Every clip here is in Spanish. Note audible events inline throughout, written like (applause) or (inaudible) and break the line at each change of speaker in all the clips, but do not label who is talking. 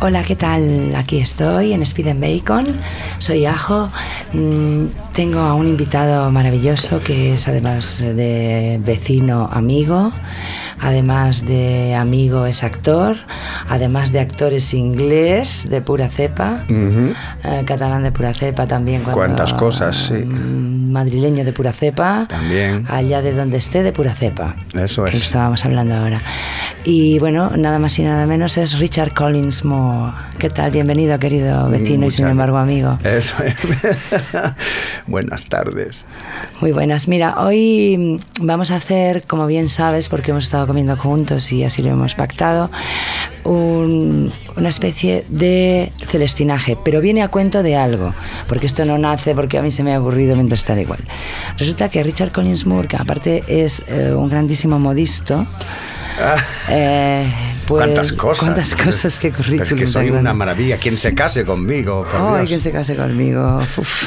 Hola, ¿qué tal? Aquí estoy en Speed and Bacon. Soy Ajo. Mm, Tengo a un invitado maravilloso que es además de vecino amigo, además de amigo es actor, además de actor es inglés de pura cepa, eh, catalán de pura cepa también. cuando-
Cuántas cosas, sí.
mm, Madrileño de pura cepa.
También.
Allá de donde esté de pura cepa.
Eso
que
es.
estábamos hablando ahora. Y bueno, nada más y nada menos es Richard Collins Moore. ¿Qué tal? Bienvenido, querido vecino y sin embargo amigo.
Eso es. (laughs) Buenas tardes.
Muy buenas. Mira, hoy vamos a hacer, como bien sabes, porque hemos estado comiendo juntos y así lo hemos pactado, un- una especie de celestinaje, pero viene a cuento de algo, porque esto no nace porque a mí se me ha ocurrido mientras tal igual. Resulta que Richard Collins Moore, que aparte es eh, un grandísimo modisto, eh, pues,
cuántas cosas.
Cuántas cosas, qué
Pero
currículum.
es que soy una maravilla. Quien se case conmigo, por
Ay,
Dios.
quien se case conmigo. Uf.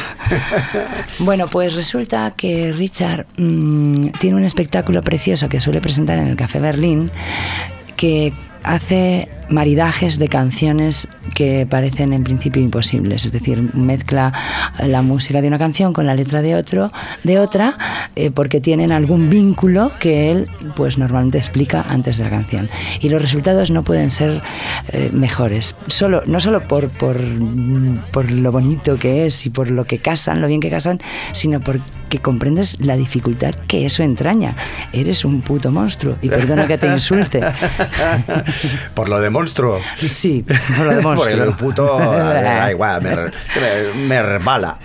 (laughs) bueno, pues resulta que Richard mm, tiene un espectáculo precioso que suele presentar en el Café Berlín que hace maridajes de canciones que parecen en principio imposibles, es decir, mezcla la música de una canción con la letra de otro, de otra, eh, porque tienen algún vínculo que él, pues normalmente explica antes de la canción. Y los resultados no pueden ser eh, mejores, solo, no solo por, por, por lo bonito que es y por lo que casan, lo bien que casan, sino porque comprendes la dificultad que eso entraña. Eres un puto monstruo y perdona que te insulte. (laughs)
Por lo de monstruo.
Sí, por lo de
Por (laughs)
monstruo.
el puto. Da (laughs) igual, me, me, resbala.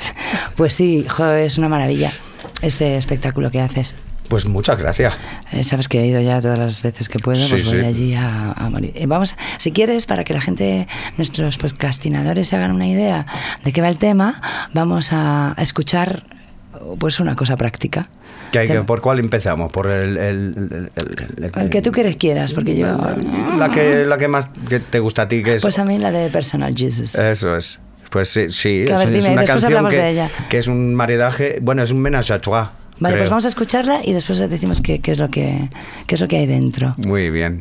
Pues sí, jo, es una maravilla este espectáculo que haces.
Pues muchas gracias.
Eh, Sabes que he ido ya todas las veces que puedo, pues
Sí,
voy
sí.
allí a, a morir. Eh, vamos, si quieres, para que la gente, nuestros podcastinadores se hagan una idea de qué va el tema, vamos a escuchar pues una cosa práctica.
¿Qué hay que-. ¿Por cuál empezamos? ¿Por el, el, el- el-
que tú quieres quieras, porque yo...
La que, la que más que te gusta a ti, que es.
Pues a mí la de Personal Jesus.
Eso es. Pues sí, sí.
Ver,
es,
dime,
una
después
canción que,
de ella.
que es un maridaje. Bueno, es un ménage à trois.
Vale,
creo.
pues vamos a escucharla y después decimos qué, qué es lo que qué es lo que hay dentro.
Muy bien.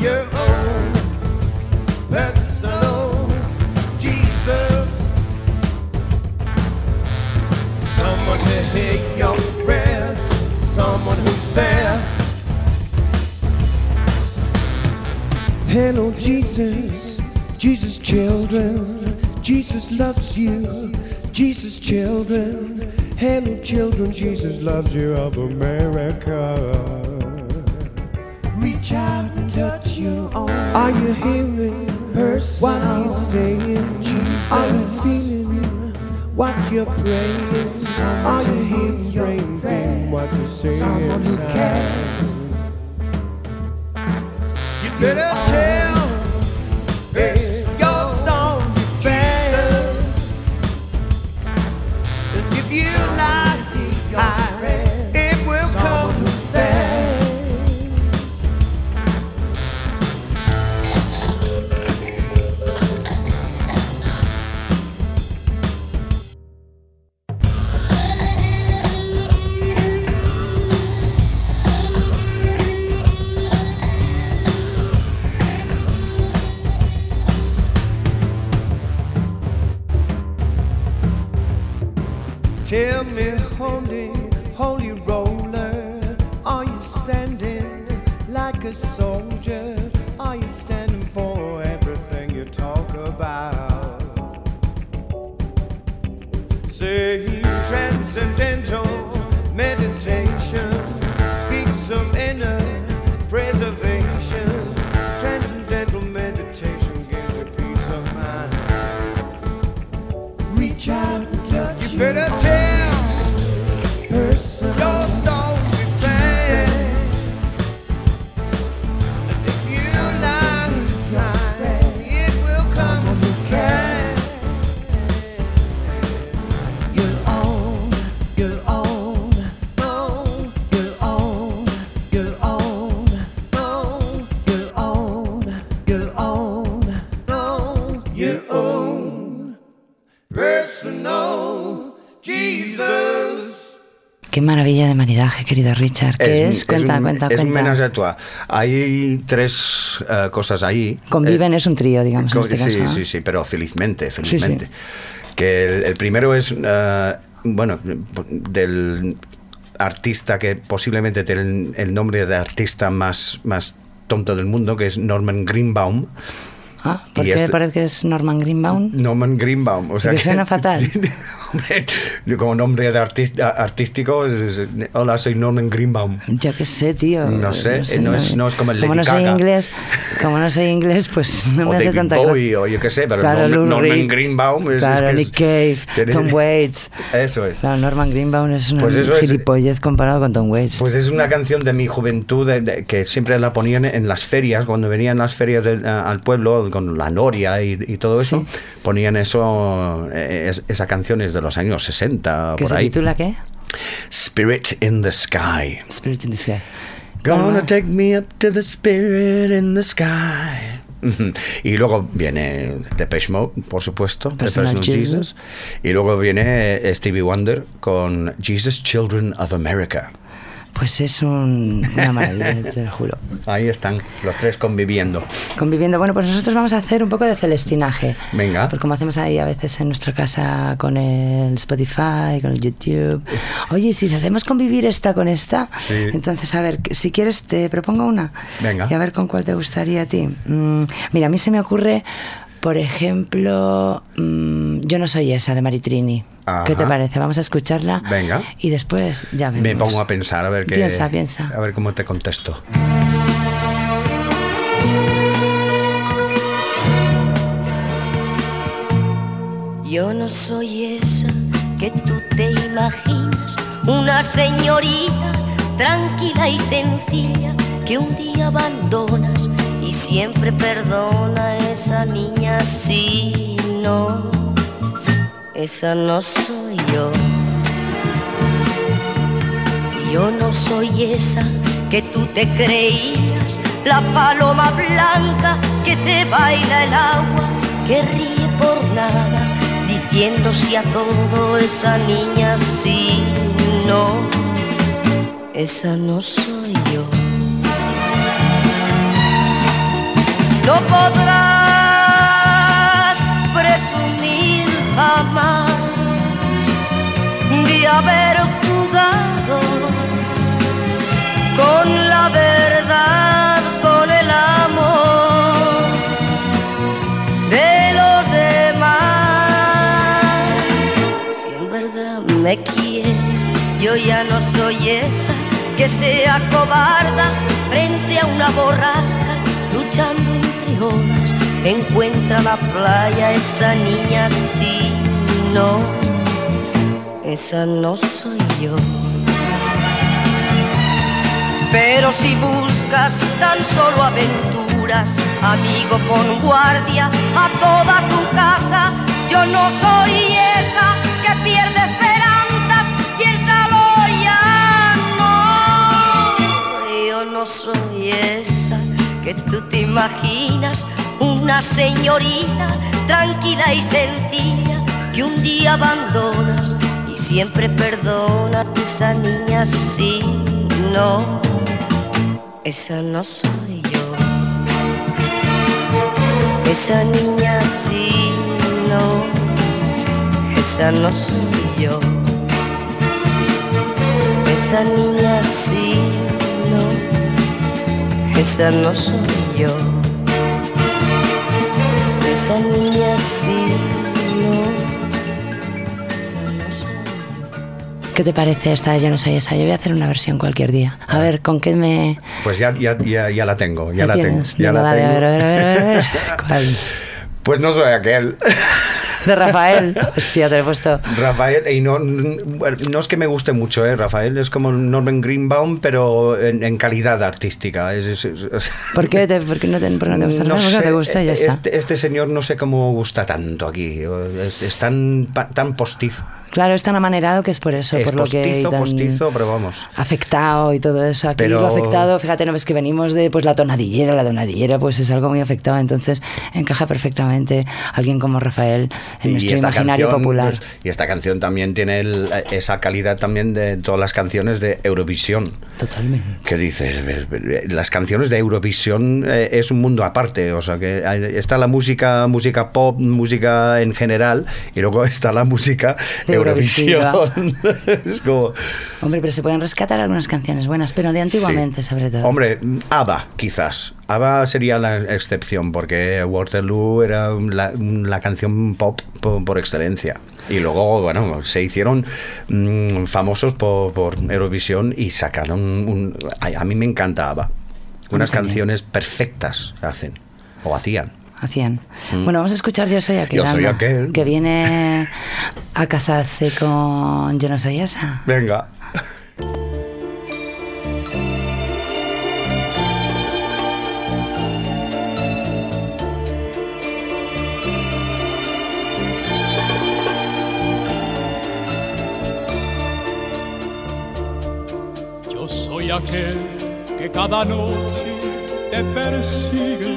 Hello, Jesus, Someone to hit your friends, someone who's there. Handle Jesus, Jesus children, Jesus loves you, Jesus, children. Hello, children, Jesus loves you of America. Reach out touch your own. Are you hearing what he's saying? Are you feeling what you're praying? Are you hearing feeling what you're saying? Someone who cares. You better tell face your storm Jesus. And if you lie,
maridaje, querido Richard. ¿Qué es? Cuenta,
un,
cuenta,
es un
cuenta.
ménage à trois. Hay tres eh, cosas ahí.
Conviven,
Eh,
es un trío, digamos, en este
sí,
caso.
sí, sí, pero felizmente,
sí.
felizmente. Que el, el primero es, eh, bueno, del artista que posiblemente tiene el, nombre de artista más, más tonto del mundo, que es Norman Greenbaum.
Ah, ¿Por qué
este-
parece que es Norman Greenbaum?
Norman Greenbaum. O sea
Que suena (laughs) fatal.
Hombre, como nombre de artista, artístico, es- es- hola, soy Norman Greenbaum.
Yo qué sé, tío.
No sé, no es- no es como el
Como
Lady
no soy
Gaga.
inglés, como no soy inglés, pues (laughs) no
o
me hace
David
tanta
Bowie, o yo qué sé, pero
Claro,
Norman, Norman Greenbaum es,
claro, Nick Cave,
tiene-
Tom (laughs) Waits.
Eso es.
Claro, Norman Greenbaum es una
Pues
gilipollez comparado con Tom Waits.
Pues es una canción de mi juventud de- de- que siempre la ponían en las ferias, cuando venían las ferias del- a- al pueblo con la noria y, y todo eso, ponían eso, eh, es- esa canción es de los años 60,
¿Qué
por
se
ahí.
titula qué?
Spirit in the Sky.
Spirit in the Sky.
Gonna
Bueno,
take me up to the spirit in the sky. Y luego viene Depeche Mode, por supuesto,
Personal
Personal
Jesus.
Jesus. Y luego viene Stevie Wonder con Jesus Children of America.
Pues es un- una maravilla, (laughs) te lo juro.
Ahí están los tres conviviendo.
Conviviendo. Bueno, pues nosotros vamos a hacer un poco de celestinaje.
Venga.
Pues como hacemos ahí a veces en nuestra casa con el Spotify, con el YouTube. Oye, si hacemos convivir esta con esta,
Sí.
entonces a ver, si quieres te propongo una.
Venga.
Y a ver con cuál te gustaría a ti. Mm, mira, a mí se me ocurre, por ejemplo, mm, Yo no soy esa de Maritrini. ¿Qué te
Ajá.
parece? Vamos a escucharla.
Venga.
Y después ya vemos.
Me pongo a pensar a ver qué.
Piensa, piensa.
A ver cómo te contesto.
Yo no soy esa que tú te imaginas, una señorita tranquila y sencilla que un día abandonas siempre perdona esa niña si no, esa no soy yo. Yo no soy esa que tú te creías, la paloma blanca que te baila el agua, que ríe por nada, diciendo sí a todo esa niña sí, no, esa no soy No podrás presumir jamás de haber jugado con la verdad, con el amor de los demás. Si en verdad me quieres, yo ya no soy esa que sea cobarda frente a una borrasca, luchando Encuentra la playa esa niña, sí, no, esa no soy yo. Pero si buscas tan solo aventuras, amigo, pon guardia a toda tu casa. Yo no soy esa que pierde esperanzas, piénsalo ya, no. Yo no soy esa que tú te imaginas, una señorita tranquila y sencilla que un día abandonas y siempre perdona a esa niña, sí, no. Esa no soy yo. Esa niña sí, no. Esa no soy yo. Esa niña sí. Esa no soy yo. Esa niña sí, no.
¿Qué te parece esta de Yo no soy esa? Yo voy a hacer una versión cualquier día. A ver, ¿con qué me...?
Pues ya, ya, ya, ya la tengo, ya la tengo. Ya la
dale,
tengo.
Ver, a ver, a ver, a ver. (laughs) ¿Cuál?
Pues no soy aquel.
De Rafael. Hostia, te lo he puesto.
Rafael, y no, no es que me guste mucho, ¿eh? Rafael es como Norman Greenbaum, pero en, en calidad artística. Es, es- es-
¿Por qué, te, por qué no, te, por no te gusta?
No
¿Por qué no
sé,
te gusta ya está.
este, este señor no sé cómo gusta tanto aquí. Es, tan, tan postizo.
Claro, es tan amanerado que es por eso,
es
por lo que...
postizo,
tan
postizo, pero vamos.
afectado y todo eso. Aquí
Pero-
lo afectado, fíjate, no ves que venimos de pues la tonadillera, la tonadillera, pues es algo muy afectado, entonces encaja perfectamente alguien como Rafael en
Y
nuestro
esta
imaginario
canción,
popular.
pues, y esta canción también tiene el- esa calidad también de todas las canciones de Eurovisión.
Totalmente.
¿Qué dices? Las canciones de Eurovisión eh, es un mundo aparte. O sea, que está la música, música pop, música en general, y luego está la música
De
Eurovisión. (laughs) es como.
Hombre, pero se pueden rescatar algunas canciones buenas, pero de antiguamente
Sí.
sobre todo.
Hombre, ABBA, quizás. ABBA sería la excepción, porque Waterloo era la, la canción pop por, por excelencia. Y luego, bueno, se hicieron mm, famosos por, por Eurovisión y sacaron un... ay, A mí me encanta ABBA. Unas canciones perfectas hacen, o hacían.
Hacían. Bueno, vamos a escuchar Yo soy aquel,
Mm. Yo soy
anda,
aquel.
que viene a casarse con Yo no soy esa.
Venga.
Yo soy aquel que cada noche te persigue.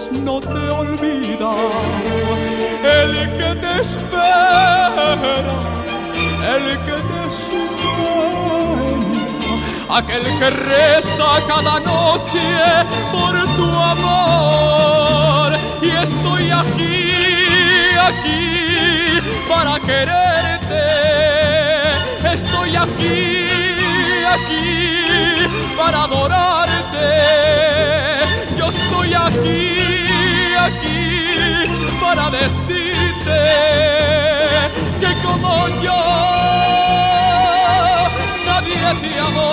no te olvida. El que te espera, el que te sueña, aquel que reza cada noche por tu amor. Y estoy aquí, aquí para quererte. Estoy aquí, aquí para adorarte. Estoy aquí, aquí para decirte que como yo nadie te amó.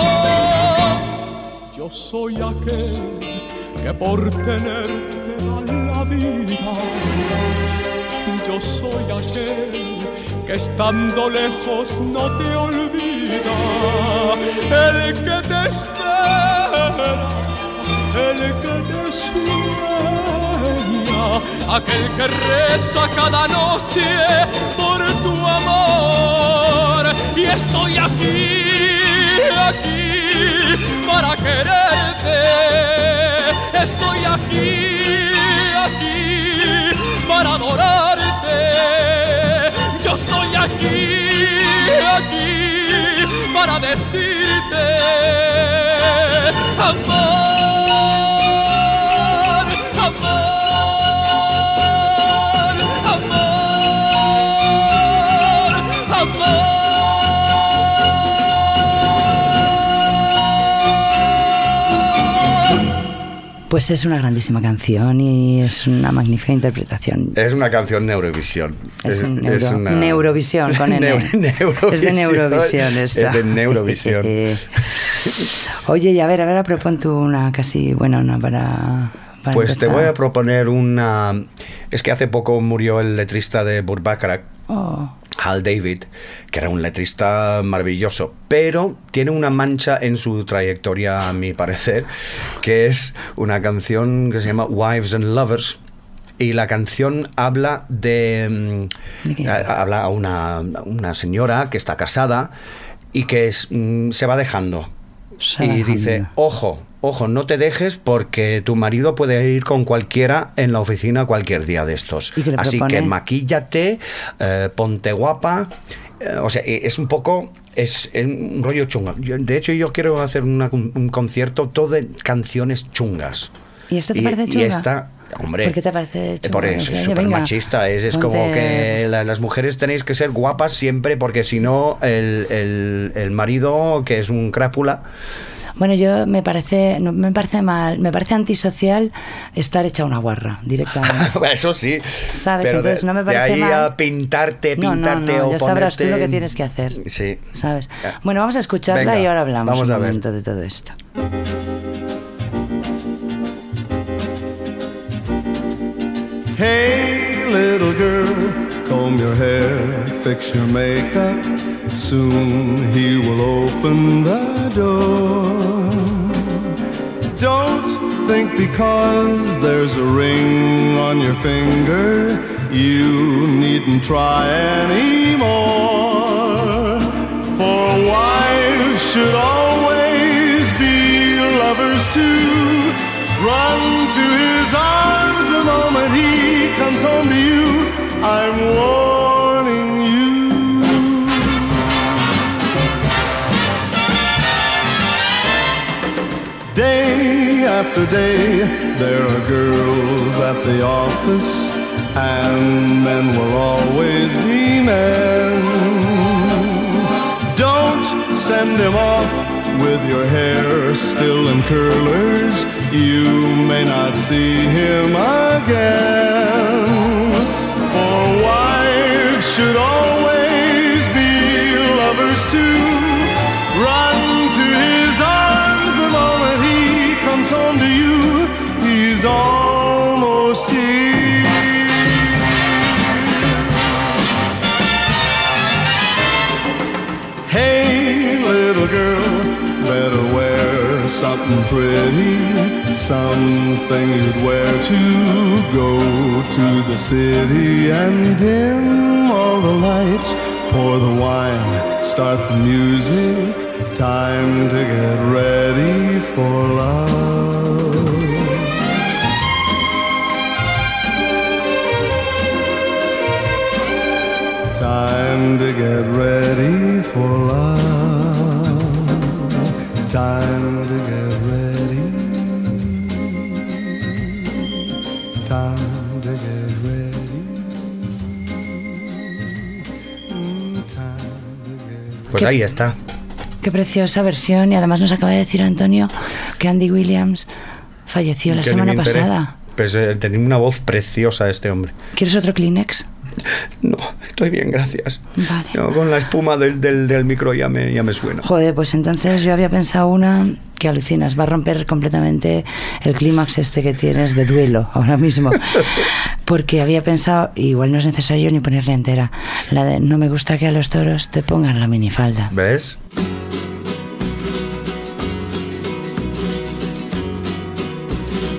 Yo soy aquel que por tenerte da la vida. Yo soy aquel que estando lejos no te olvida. El que te espera, el que te sueña, aquel que reza cada noche por tu amor. Y estoy aquí, aquí para quererte. Estoy aquí, aquí para adorarte.
Pues es una grandísima canción y es una magnífica interpretación.
Es una canción Neurovisión.
Es un neuro-
una-
Neurovisión, con (laughs) N.
Neu-
Es de Neurovisión esta.
Es de Neurovisión. (laughs)
Oye, y a ver, a ver, propon tú una casi buena, una para. para
Pues te voy a proponer una... Es que hace poco murió el letrista de Burbacarac,
Oh,
Hal David, que era un letrista maravilloso, pero tiene una mancha en su trayectoria, a mi parecer, que es una canción que se llama Wives and Lovers. Y la canción habla de... mm, a- habla a una, una señora que está casada y que es, mm, se va dejando.
Se
y dice, ojo, ojo, no te dejes porque tu marido puede ir con cualquiera en la oficina cualquier día de estos.
¿Y
Así
propone?
que maquíllate, eh, ponte guapa. eh, o sea, eh, es un poco. Es un rollo chungo. Yo- de hecho, yo quiero hacer una- un concierto todo de canciones chungas.
¿Y esta te parece
Y
chunga?
esta, hombre.
¿Por qué te parece
eh,
chunga?
Por eso, es súper machista. Es, es como que la- las mujeres tenéis que ser guapas siempre, porque si no, el, el- el marido, que es un crápula,
Bueno, yo me parece, no me parece mal, me parece antisocial estar hecha una guarra directamente. (laughs)
Eso sí.
¿Sabes?
Pero de-
Entonces no me
de
parece
ahí
mal.
a pintarte,
No, no,
pintarte
no,
o
ya sabrás tú lo que tienes que hacer.
Sí.
¿Sabes? Bueno, vamos a escucharla
Venga,
y ahora hablamos
vamos
un
a ver.
momento de todo esto.
Hey, little girl, comb your hair, fix your makeup. Soon he will open the door. Don't think because there's a ring on your finger, you needn't try anymore. For wives should always be lovers too. Run to his arms the moment he comes home to you. I'm warning after day, there are girls at the office, and men will always be men. Don't send him off with your hair still in curlers. You may not see him again. For wives should always be lovers too. Run comes home to you. He's almost here. Hey, little girl, better wear something pretty, something you'd wear to go to the city and dim all the lights, pour the wine, start the music. Time to get ready for love. Time to get ready for love. Time to get
Pues ahí está.
Qué preciosa versión y además nos acaba de decir Antonio que Andy Williams falleció la semana pasada.
Pues eh, tenía una voz preciosa este hombre.
¿Quieres otro Kleenex?
No, estoy bien, gracias.
Vale.
No, con la espuma del, del, del micro ya me, ya me suena.
Joder, pues entonces yo había pensado una que alucinas, va a romper completamente el clímax este que tienes de duelo ahora mismo. (laughs) Porque había pensado, igual no es necesario ni ponerla entera, la de no me gusta que a los toros te pongan la minifalda.
¿Ves?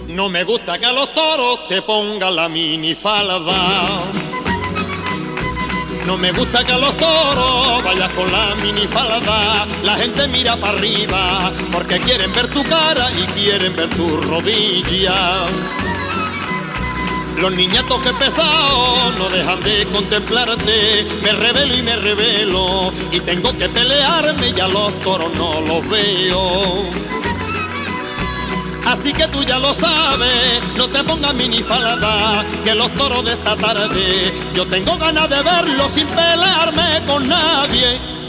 No me gusta que a los toros te pongan la minifalda. No me gusta que a los toros vayas con la minifalda. La gente mira para arriba porque quieren ver tu cara y quieren ver tu rodilla. Los niñatos que pesados no dejan de contemplarte. Me revelo y me revelo y tengo que pelearme y a los toros no los veo. Así que tú ya lo sabes, no te pongas minifalda, que los toros de esta tarde, yo tengo ganas de verlos sin pelearme con nadie.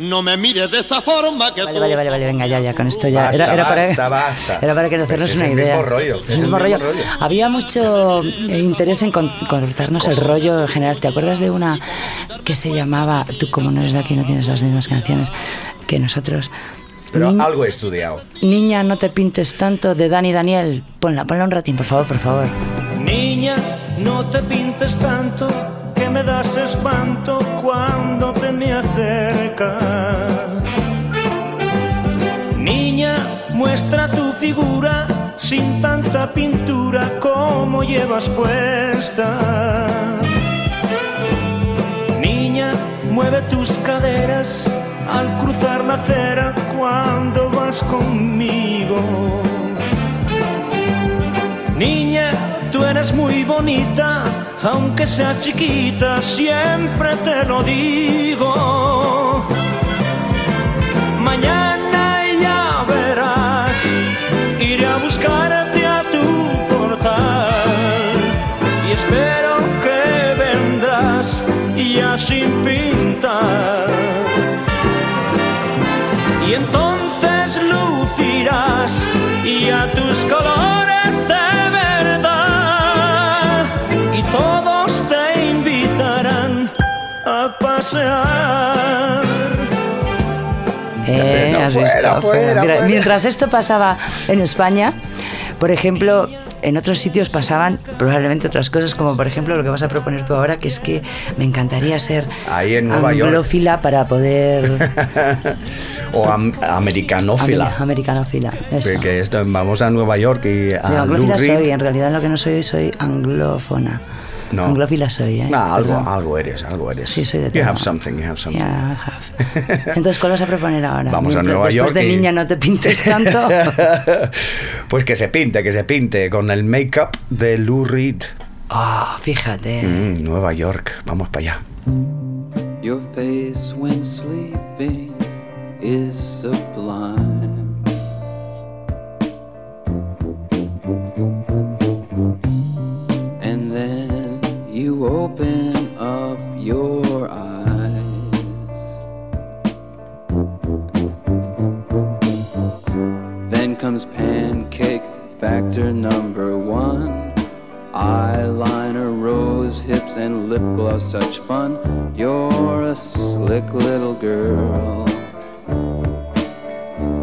No me mires de esa forma que
Vale,
tú
vale, vale, vale, venga, ya, ya, con esto ya.
Basta,
era, era para,
basta, basta.
era para que nos
Pues
una
el
idea.
mismo rollo,
Es el mismo rollo. Había mucho eh, interés en con- cortarnos el rollo en general. ¿Te acuerdas de una que se llamaba Tú, como no eres de aquí, no tienes las mismas canciones que nosotros?
Pero
Ni-
algo he estudiado.
Niña, no te pintes tanto de Dani Daniel. Ponla, ponla un ratín, por favor, por favor.
Niña, no te pintes tanto, que me das espanto cuando te me acercas. Niña, muestra tu figura sin tanta pintura como llevas puesta. Niña, mueve tus caderas al cruzar la acera cuando vas conmigo. Niña, tú eres muy bonita aunque seas chiquita, siempre te lo digo. Mañana
has
fuera,
visto,
fuera, fuera.
Mientras esto pasaba en España, por ejemplo, en otros sitios pasaban probablemente otras cosas, como por ejemplo lo que vas a proponer tú ahora, que es que me encantaría ser
Ahí en Nueva York.
anglófila para poder... (laughs)
o am- americanófila.
Amer- americanófila, eso.
Porque esto, vamos a Nueva York y a
anglófila soy, en realidad lo que no soy, soy anglófona.
No.
Anglófila soy, ¿eh?
Ah, algo,
Perdón.
algo eres, algo eres.
Sí, soy de
You
todo.
have something, you have something.
Yeah, I have. (laughs) Entonces, ¿cuál vas a proponer ahora?
Vamos a
Mientras-
Nueva
Después
York
de
y-
niña no te pintes tanto. (laughs)
pues que se pinte, que se pinte con el make-up de Lou Reed.
Ah, fíjate.
Mm, Nueva York, vamos para allá.
Your face when sleeping is sublime. Factor number one. Eyeliner, rose hips, and lip gloss, such fun. You're a slick little girl.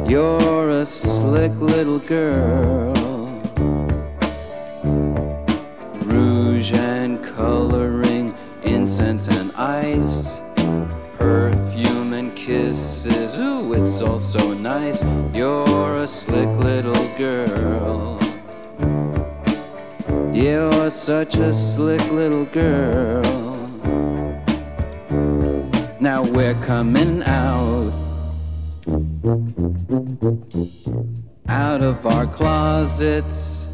You're a slick little girl. Rouge and coloring, incense and ice. Perfume and kisses, ooh, it's all so nice. You're a slick little girl. You're such a slick little girl. Now we're coming out. Out of our closets.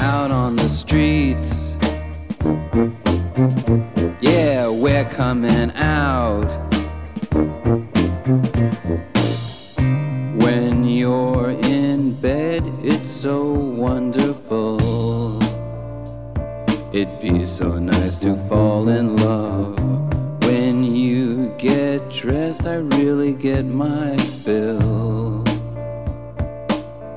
Out on the streets. Yeah, we're coming out. So wonderful. It'd be so nice to fall in love. When you get dressed, I really get my fill.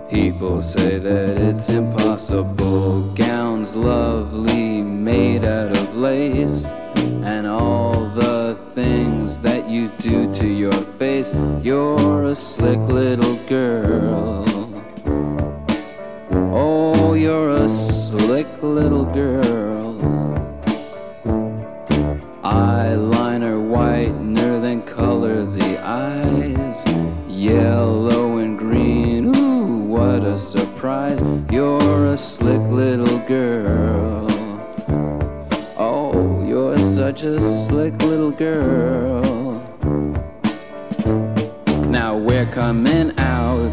People say that it's impossible. Gowns lovely, made out of lace. And all the things that you do to your face. You're a slick little girl. You're a slick little girl. Eyeliner whitener, than color the eyes. Yellow and green, ooh, what a surprise. You're a slick little girl. Oh, you're such a slick little girl. Now we're coming out.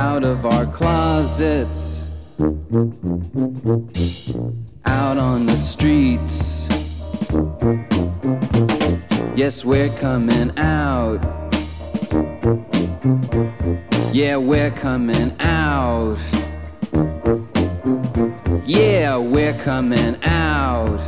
Out of our closets. Out on the streets. Yes, we're coming out. Yeah, we're coming out. Yeah, we're coming out.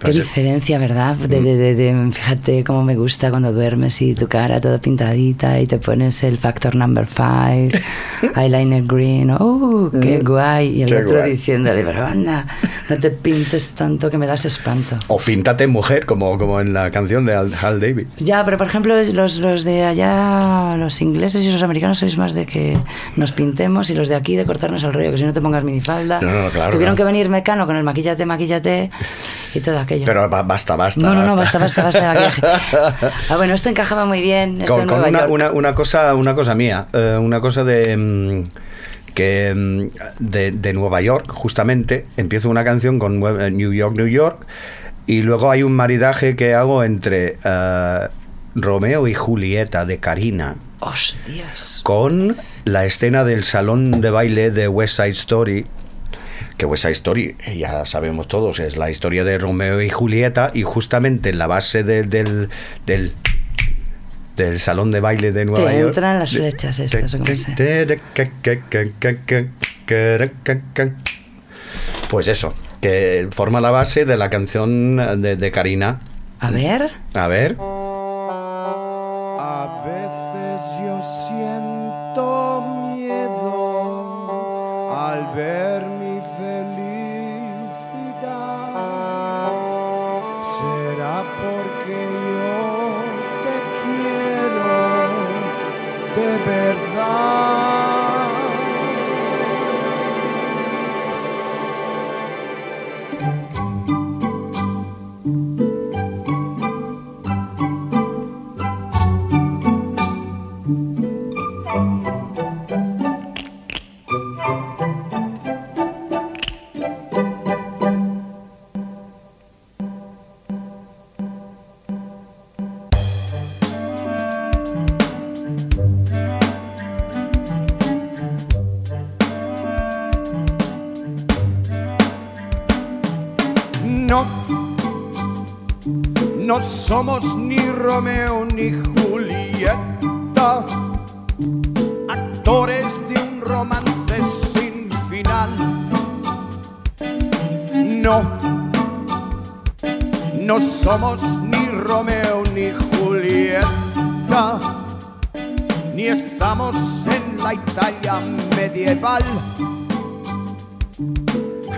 Qué
Pues,
diferencia, ¿verdad? De, de- de- fíjate cómo me gusta cuando duermes y tu cara toda pintadita y te pones el factor number five, (laughs) eyeliner green, ¡oh, qué guay! Y el
Mm. Qué
otro
guay.
diciéndole, pero anda, no te pintes tanto que me das espanto.
O píntate mujer, como, como en la canción de Al, Hal David.
Ya, pero por ejemplo, los, los de allá, los ingleses y los americanos, sois más de que nos pintemos y los de aquí de cortarnos el rollo, que si no te pongas minifalda.
No, no, claro,
Tuvieron
claro.
que venir mecano con el maquillate, maquillate y todo aquello.
Pero ba- basta, basta.
no, no, no, basta, basta, basta de. (laughs) Ah, bueno, esto encajaba muy bien, esto
con,
en
con
Nueva
una,
York.
una- una cosa una cosa mía eh, una cosa de mm, que mm, de, de Nueva York justamente empiezo una canción con Nue- New York New York y luego hay un maridaje que hago entre eh, Romeo y Julieta de Karina
Hostias.
con la escena del salón de baile de West Side Story. Que West Side Story, ya sabemos todos, es la historia de Romeo y Julieta y justamente en la base de- del, del, del salón de baile de Nueva
Te
York...
entran las flechas estas, ¿o cómo se-
Pues eso, que forma la base de la canción de, de Karina.
A ver.
A ver.
A veces porque yo te quiero de verdad.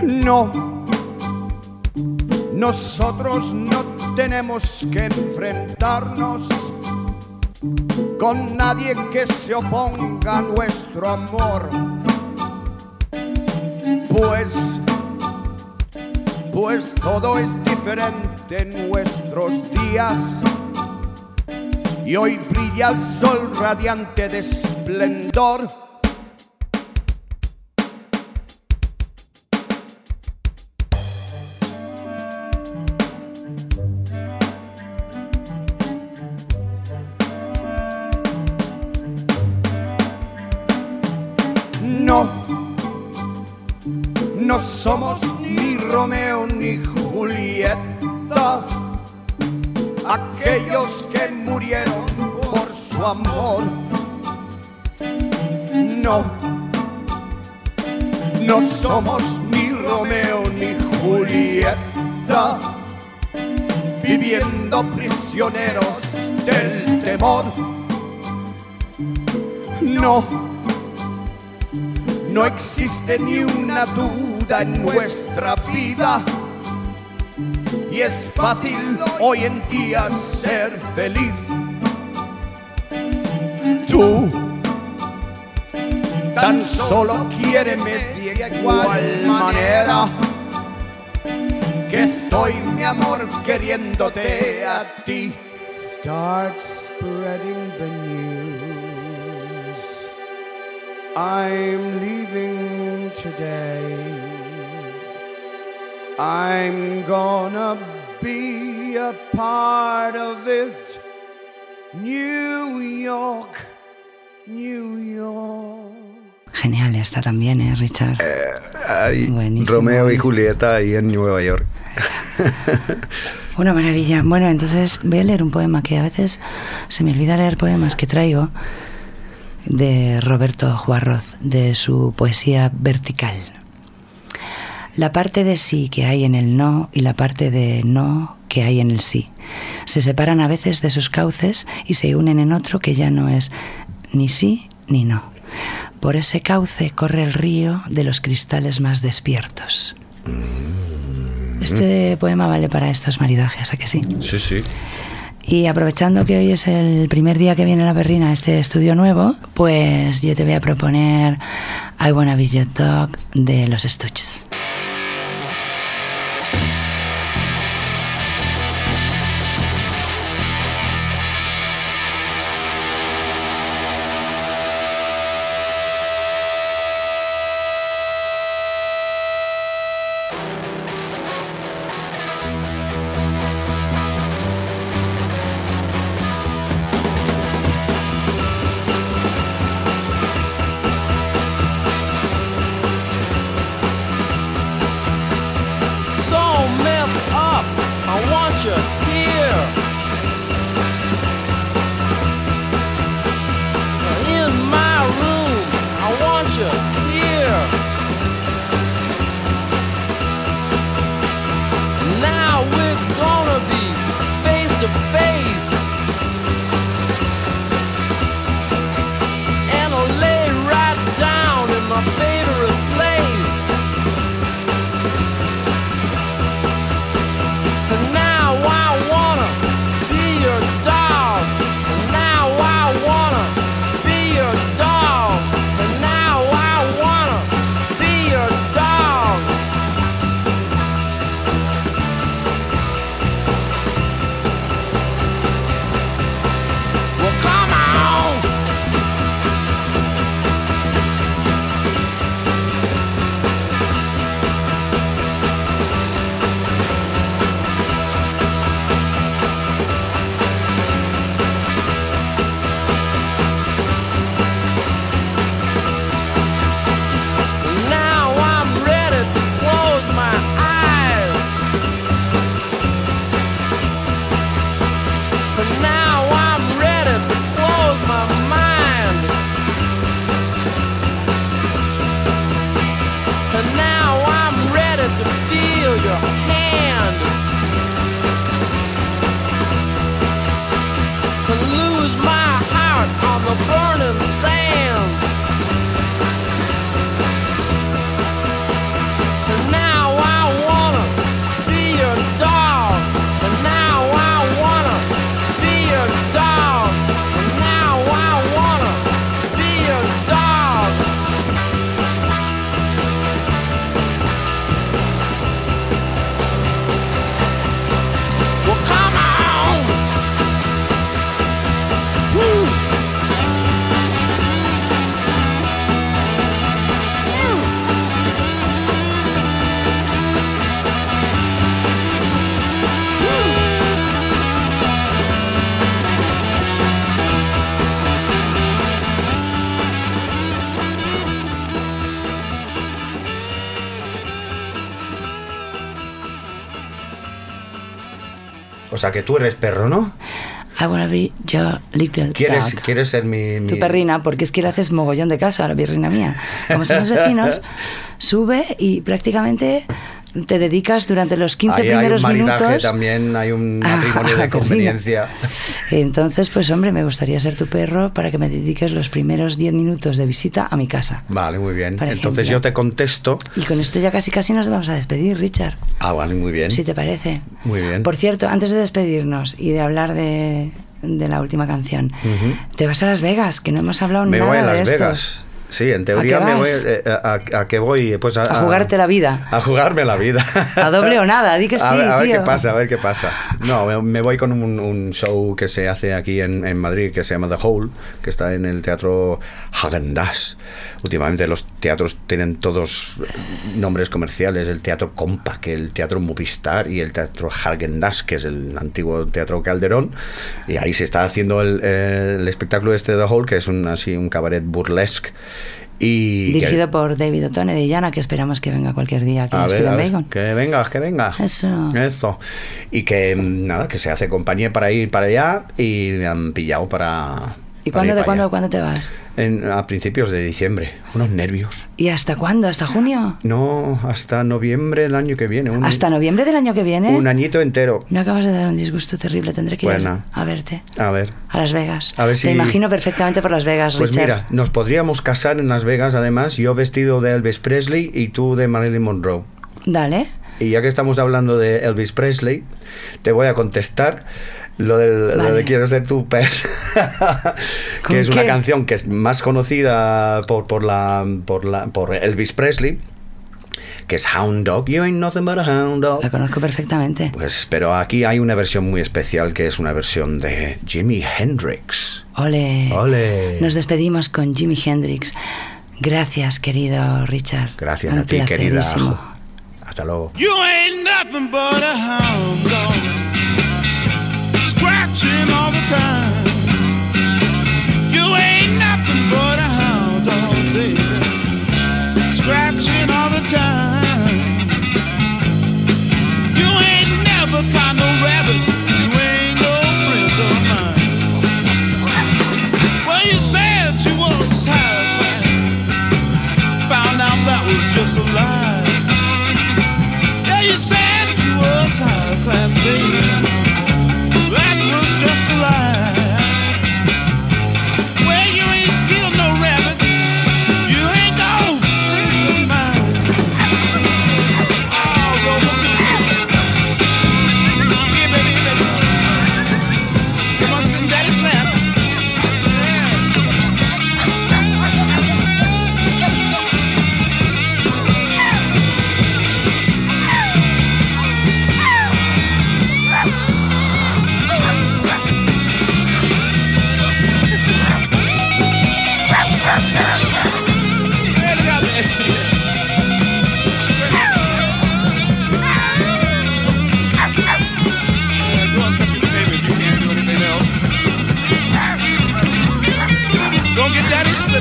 No. Nosotros no tenemos que enfrentarnos con nadie que se oponga a nuestro amor. Pues, pues todo es diferente en nuestros días. Y hoy brilla el sol radiante de esplendor. Somos ni Romeo ni Julieta, viviendo prisioneros del temor. No. No existe ni una duda en nuestra vida. Y es fácil hoy en día ser feliz. Tú tan solo quiéreme igual manera que estoy, mi amor, queriéndote a ti. Start spreading the news. I'm leaving today. I'm gonna be a part of it. New York, New York.
Genial está también, ¿eh, Richard?
Ay,
Buenísimo,
Romeo y. Julieta ahí en Nueva York. (laughs)
Una maravilla. Bueno, entonces voy a leer un poema que a veces se me olvida leer poemas que traigo de Roberto Juarroz, de su poesía vertical. La parte de sí que hay en el no y la parte de no que hay en el sí. Se separan a veces de sus cauces y se unen en otro que ya no es ni sí ni no. Por ese cauce corre el río de los cristales más despiertos. Este poema vale para estos maridajes, ¿a que sí?
Sí, sí.
Y aprovechando que hoy es el primer día que viene la berrina a este estudio nuevo, pues yo te voy a proponer I Wanna Be Your Dog de los Stooges.
To face.
Sea que tú eres perro, ¿no?
I wanna be your little
¿Quieres,
dog.
quieres ser mi, mi-
Tu perrina, porque es que le haces mogollón de caso a la perrina mía. Como somos (laughs) vecinos, sube y prácticamente te dedicas durante los 15
Ahí hay un
primeros
maridaje
minutos.
también, hay un (laughs) matrimonio de (laughs) conveniencia.
Entonces, pues hombre, me gustaría ser tu perro para que me dediques los primeros 10 minutos de visita a mi casa.
Vale, muy bien. Entonces yo te contesto.
Y con esto ya casi casi nos vamos a despedir, Richard,
Ah, vale, muy bien.
si te parece.
Muy bien.
Por cierto, antes de despedirnos y de hablar de, de la última canción, te vas a Las Vegas, que no hemos hablado
Me
nada
voy a
de
Las
esto.
Sí, en teoría
qué
me voy eh, a, a- a qué voy pues a,
A jugarte la vida.
a jugarme la vida.
A doble o nada, di que (laughs) sí,
a ver, a ver
tío.
qué pasa, a ver qué pasa. No, me- me voy con un, un show que se hace aquí en, en Madrid que se llama The Hole, que está en el teatro Hagendas. Últimamente los teatros tienen todos nombres comerciales, el teatro Compact, el teatro Movistar y el teatro Hagendas, que es el antiguo teatro Calderón. Y ahí se está haciendo el, eh, el espectáculo este The Hole, que es un, así un cabaret burlesque. Y que-
Dirigido por David Otone de Llana, que esperamos que venga cualquier día aquí
a ver,
Speed
a
and
ver,
Bacon.
que venga, que venga.
Eso.
Eso. Y que mm, nada, que se hace compañía para ir para allá y me han pillado para.
¿Y
ir
cuándo,
para
cuándo, cuándo te vas?
En- a principios de diciembre. Unos nervios.
¿Y hasta cuándo? ¿Hasta junio?
No, hasta noviembre del año que viene. Un,
¿Hasta noviembre del año que viene?
un añito entero.
Me acabas de dar un disgusto terrible, tendré que ir
Bueno.
a verte.
A ver.
A Las Vegas.
A ver si-
Te imagino perfectamente por Las Vegas,
Pues
Richard.
mira, nos podríamos casar en Las Vegas, además, yo vestido de Elvis Presley y tú de Marilyn Monroe.
Dale.
Y ya que estamos hablando de Elvis Presley, te voy a contestar lo, del, lo de Quiero ser tu per, (laughs)
¿Con
que es una canción que es más conocida por, por, la, por, la, por Elvis Presley, que es Hound Dog. You ain't nothing but a hound dog.
La conozco perfectamente.
Pues, pero aquí hay una versión muy especial que es una versión de Jimi Hendrix.
Ole.
Ole.
Nos despedimos con Jimi Hendrix. Gracias, querido Richard.
Gracias
Un
a ti, querida. Hasta luego.
You ain't nothing but a hound dog, scratching all the time. You ain't nothing but a hound dog, baby, scratching all the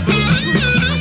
bougie.